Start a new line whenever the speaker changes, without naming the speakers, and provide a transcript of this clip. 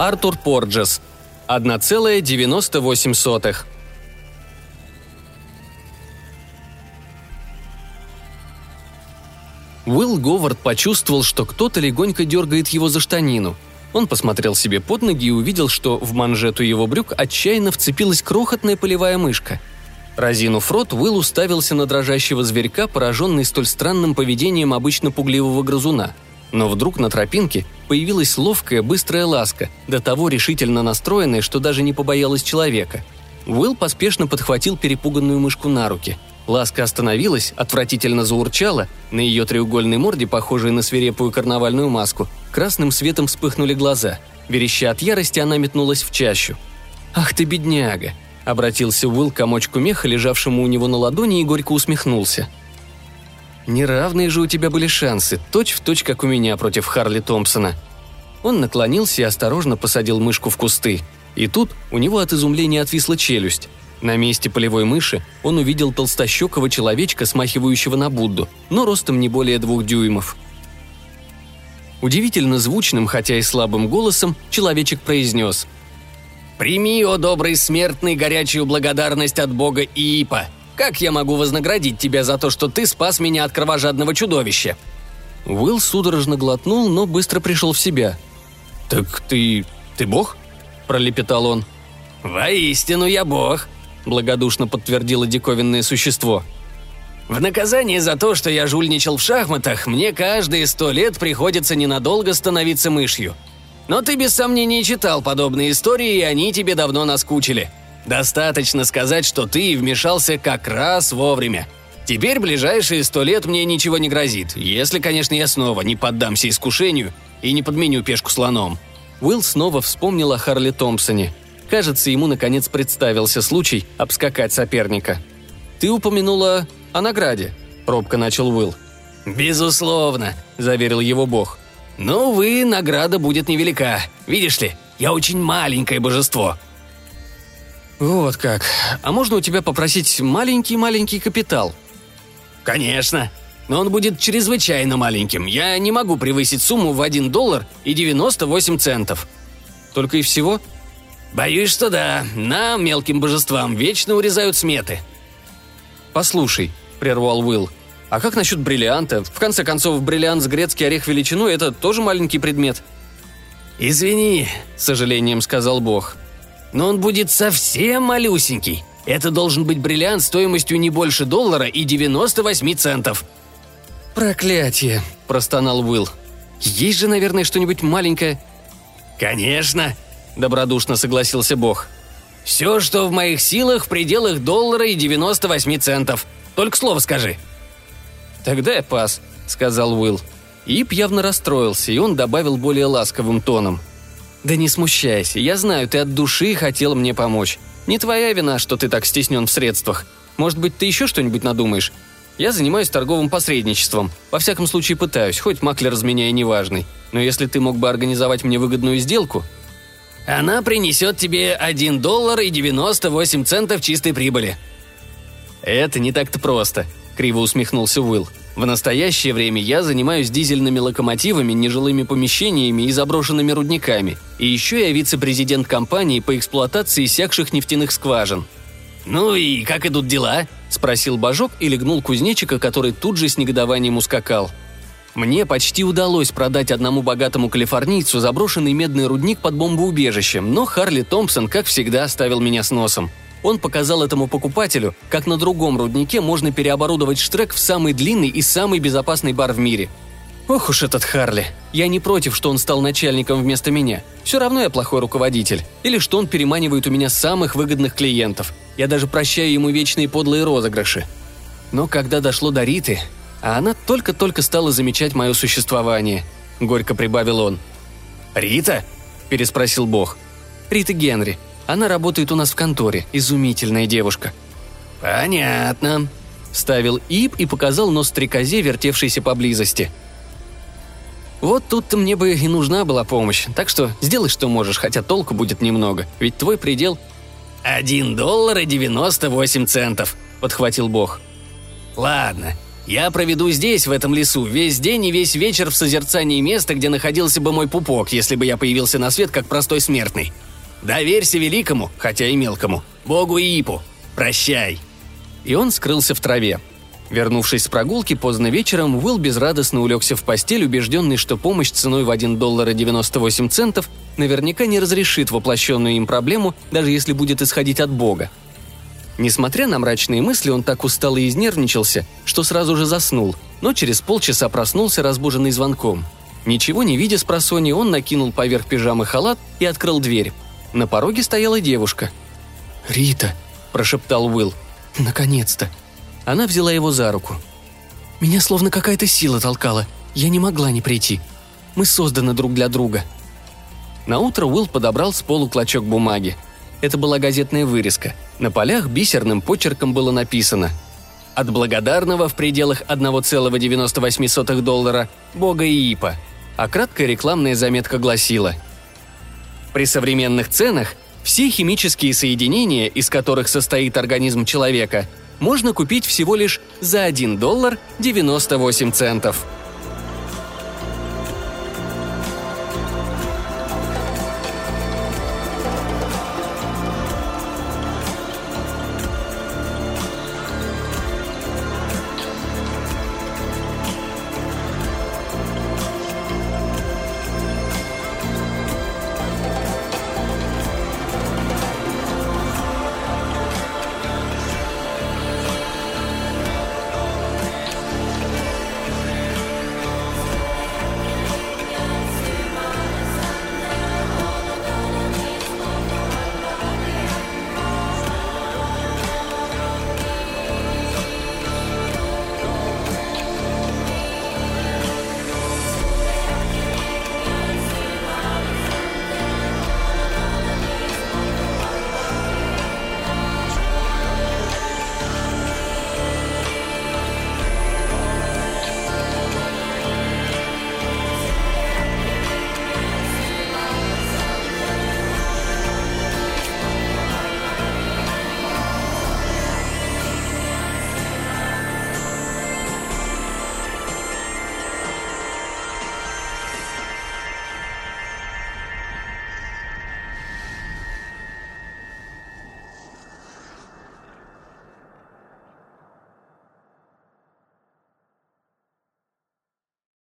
Артур Порджес. 1,98. Уилл Говард почувствовал, что кто-то легонько дергает его за штанину. Он посмотрел себе под ноги и увидел, что в манжету его брюк отчаянно вцепилась крохотная полевая мышка. Разинув рот, Уилл уставился на дрожащего зверька, пораженный столь странным поведением обычно пугливого грызуна. Но вдруг на тропинке появилась ловкая, быстрая ласка, до того решительно настроенная, что даже не побоялась человека. Уилл поспешно подхватил перепуганную мышку на руки – Ласка остановилась, отвратительно заурчала, на ее треугольной морде, похожей на свирепую карнавальную маску, красным светом вспыхнули глаза. Вереща от ярости, она метнулась в чащу. «Ах ты, бедняга!» – обратился Уилл к комочку меха, лежавшему у него на ладони, и горько усмехнулся. «Неравные же у тебя были шансы, точь в точь, как у меня против Харли Томпсона». Он наклонился и осторожно посадил мышку в кусты. И тут у него от изумления отвисла челюсть. На месте полевой мыши он увидел толстощекого человечка, смахивающего на Будду, но ростом не более двух дюймов. Удивительно звучным, хотя и слабым голосом, человечек произнес «Прими, о добрый смертный, горячую благодарность от бога Иипа. Как я могу вознаградить тебя за то, что ты спас меня от кровожадного чудовища?» Уилл судорожно глотнул, но быстро пришел в себя. «Так ты... ты бог?» – пролепетал он. «Воистину я бог», – благодушно подтвердило диковинное существо. «В наказание за то, что я жульничал в шахматах, мне каждые сто лет приходится ненадолго становиться мышью. Но ты без сомнений читал подобные истории, и они тебе давно наскучили. Достаточно сказать, что ты вмешался как раз вовремя. Теперь ближайшие сто лет мне ничего не грозит, если, конечно, я снова не поддамся искушению и не подменю пешку слоном». Уилл снова вспомнил о Харли Томпсоне – Кажется, ему наконец представился случай обскакать соперника. «Ты упомянула о награде», – робко начал Уилл. «Безусловно», – заверил его бог. «Но, увы, награда будет невелика. Видишь ли, я очень маленькое божество». «Вот как. А можно у тебя попросить маленький-маленький капитал?» «Конечно. Но он будет чрезвычайно маленьким. Я не могу превысить сумму в 1 доллар и 98 центов». «Только и всего?» «Боюсь, что да. Нам, мелким божествам, вечно урезают сметы». «Послушай», — прервал Уилл, — «а как насчет бриллианта? В конце концов, бриллиант с грецкий орех величиной — это тоже маленький предмет». «Извини», — с сожалением сказал Бог. «Но он будет совсем малюсенький. Это должен быть бриллиант стоимостью не больше доллара и 98 центов». «Проклятие», — простонал Уилл. «Есть же, наверное, что-нибудь маленькое?» «Конечно», – добродушно согласился Бог. «Все, что в моих силах, в пределах доллара и 98 центов. Только слово скажи». «Тогда я пас», – сказал Уилл. Ип явно расстроился, и он добавил более ласковым тоном. «Да не смущайся, я знаю, ты от души хотел мне помочь. Не твоя вина, что ты так стеснен в средствах. Может быть, ты еще что-нибудь надумаешь? Я занимаюсь торговым посредничеством. Во всяком случае пытаюсь, хоть маклер из меня и неважный. Но если ты мог бы организовать мне выгодную сделку, она принесет тебе 1 доллар и 98 центов чистой прибыли». «Это не так-то просто», — криво усмехнулся Уилл. «В настоящее время я занимаюсь дизельными локомотивами, нежилыми помещениями и заброшенными рудниками. И еще я вице-президент компании по эксплуатации иссякших нефтяных скважин». «Ну и как идут дела?» – спросил Бажок и легнул кузнечика, который тут же с негодованием ускакал – мне почти удалось продать одному богатому калифорнийцу заброшенный медный рудник под бомбоубежищем, но Харли Томпсон, как всегда, оставил меня с носом. Он показал этому покупателю, как на другом руднике можно переоборудовать штрек в самый длинный и самый безопасный бар в мире. Ох уж этот Харли. Я не против, что он стал начальником вместо меня. Все равно я плохой руководитель. Или что он переманивает у меня самых выгодных клиентов. Я даже прощаю ему вечные подлые розыгрыши. Но когда дошло до Риты, а она только-только стала замечать мое существование», — горько прибавил он. «Рита?» – переспросил Бог. «Рита Генри. Она работает у нас в конторе. Изумительная девушка». «Понятно», – ставил Ип и показал нос стрекозе, вертевшейся поблизости. «Вот тут-то мне бы и нужна была помощь, так что сделай, что можешь, хотя толку будет немного, ведь твой предел...» «Один доллар и девяносто восемь центов», – подхватил Бог. «Ладно, Я проведу здесь, в этом лесу, весь день и весь вечер в созерцании места, где находился бы мой пупок, если бы я появился на свет как простой смертный. Доверься великому, хотя и мелкому, богу Иипу. Прощай!» И он скрылся в траве. Вернувшись с прогулки поздно вечером, Уилл безрадостно улегся в постель, убежденный, что помощь ценой в 1 доллар и 98 центов наверняка не разрешит воплощенную им проблему, даже если будет исходить от Бога. Несмотря на мрачные мысли, он так устал и изнервничался, что сразу же заснул, но через полчаса проснулся, разбуженный звонком. Ничего не видя с просони, он накинул поверх пижамы халат и открыл дверь. На пороге стояла девушка. «Рита», – прошептал Уилл. «Наконец-то!» Она взяла его за руку. «Меня словно какая-то сила толкала. Я не могла не прийти. Мы созданы друг для друга». На утро Уилл подобрал с полу клочок бумаги. Это была газетная вырезка. На полях бисерным почерком было написано «От благодарного в пределах 1,98 доллара бога Иипа», а краткая рекламная заметка гласила «При современных ценах все химические соединения, из которых состоит организм человека – можно купить всего лишь за 1 доллар 98 центов.